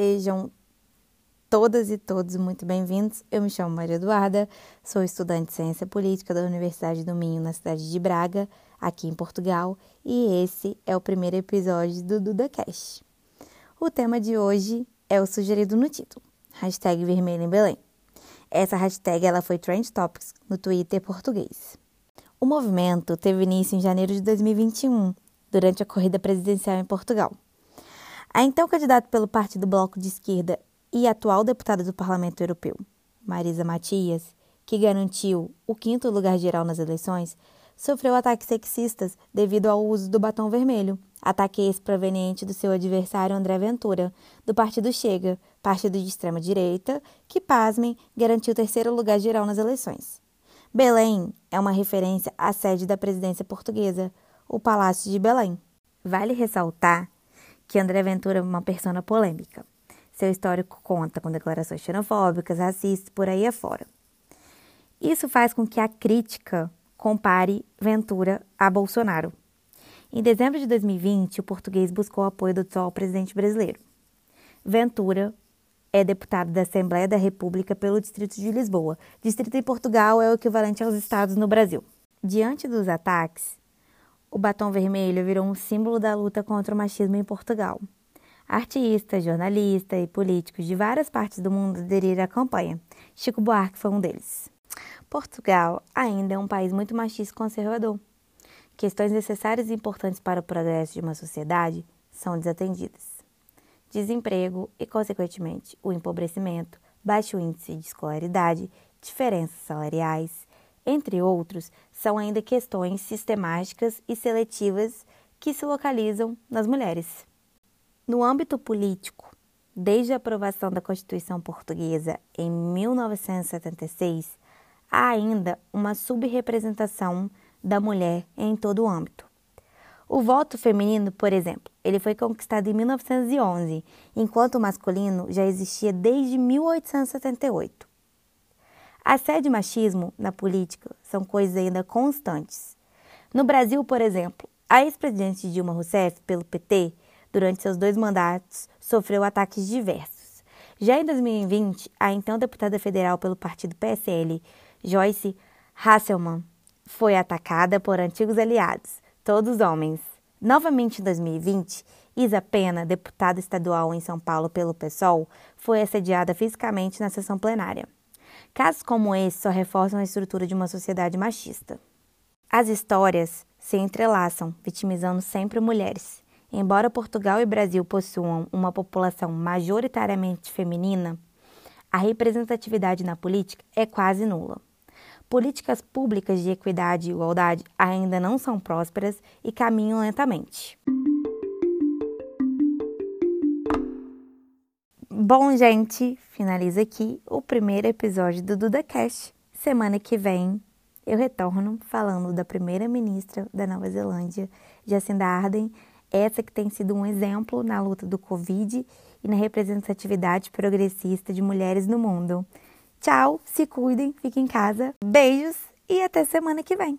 Sejam todas e todos muito bem-vindos. Eu me chamo Maria Eduarda, sou estudante de Ciência Política da Universidade do Minho, na cidade de Braga, aqui em Portugal, e esse é o primeiro episódio do DudaCast. O tema de hoje é o sugerido no título, hashtag vermelho em Belém. Essa hashtag ela foi Trend Topics no Twitter português. O movimento teve início em janeiro de 2021, durante a corrida presidencial em Portugal. A então candidata pelo Partido Bloco de Esquerda e atual deputada do Parlamento Europeu, Marisa Matias, que garantiu o quinto lugar geral nas eleições, sofreu ataques sexistas devido ao uso do batom vermelho. Ataque esse proveniente do seu adversário André Ventura, do Partido Chega, partido de extrema-direita, que, pasmem, garantiu o terceiro lugar geral nas eleições. Belém é uma referência à sede da presidência portuguesa, o Palácio de Belém. Vale ressaltar que André Ventura é uma persona polêmica. Seu histórico conta com declarações xenofóbicas, racistas, por aí afora. Isso faz com que a crítica compare Ventura a Bolsonaro. Em dezembro de 2020, o português buscou apoio do atual presidente brasileiro. Ventura é deputado da Assembleia da República pelo Distrito de Lisboa. Distrito em Portugal é o equivalente aos estados no Brasil. Diante dos ataques, o batom vermelho virou um símbolo da luta contra o machismo em Portugal. Artistas, jornalistas e políticos de várias partes do mundo aderiram à campanha. Chico Buarque foi um deles. Portugal ainda é um país muito machista e conservador. Questões necessárias e importantes para o progresso de uma sociedade são desatendidas. Desemprego e, consequentemente, o empobrecimento, baixo índice de escolaridade, diferenças salariais, entre outros, são ainda questões sistemáticas e seletivas que se localizam nas mulheres. No âmbito político, desde a aprovação da Constituição Portuguesa em 1976, há ainda uma subrepresentação da mulher em todo o âmbito. O voto feminino, por exemplo, ele foi conquistado em 1911, enquanto o masculino já existia desde 1878. Assédio e machismo na política são coisas ainda constantes. No Brasil, por exemplo, a ex-presidente Dilma Rousseff, pelo PT, durante seus dois mandatos, sofreu ataques diversos. Já em 2020, a então deputada federal pelo partido PSL, Joyce Hasselmann, foi atacada por antigos aliados, todos homens. Novamente em 2020, Isa Pena, deputada estadual em São Paulo pelo PSOL, foi assediada fisicamente na sessão plenária. Casos como esse só reforçam a estrutura de uma sociedade machista. As histórias se entrelaçam, vitimizando sempre mulheres. Embora Portugal e Brasil possuam uma população majoritariamente feminina, a representatividade na política é quase nula. Políticas públicas de equidade e igualdade ainda não são prósperas e caminham lentamente. Bom, gente, finaliza aqui o primeiro episódio do DudaCast. Semana que vem eu retorno falando da primeira-ministra da Nova Zelândia, Jacinda Ardern, essa que tem sido um exemplo na luta do Covid e na representatividade progressista de mulheres no mundo. Tchau, se cuidem, fiquem em casa, beijos e até semana que vem.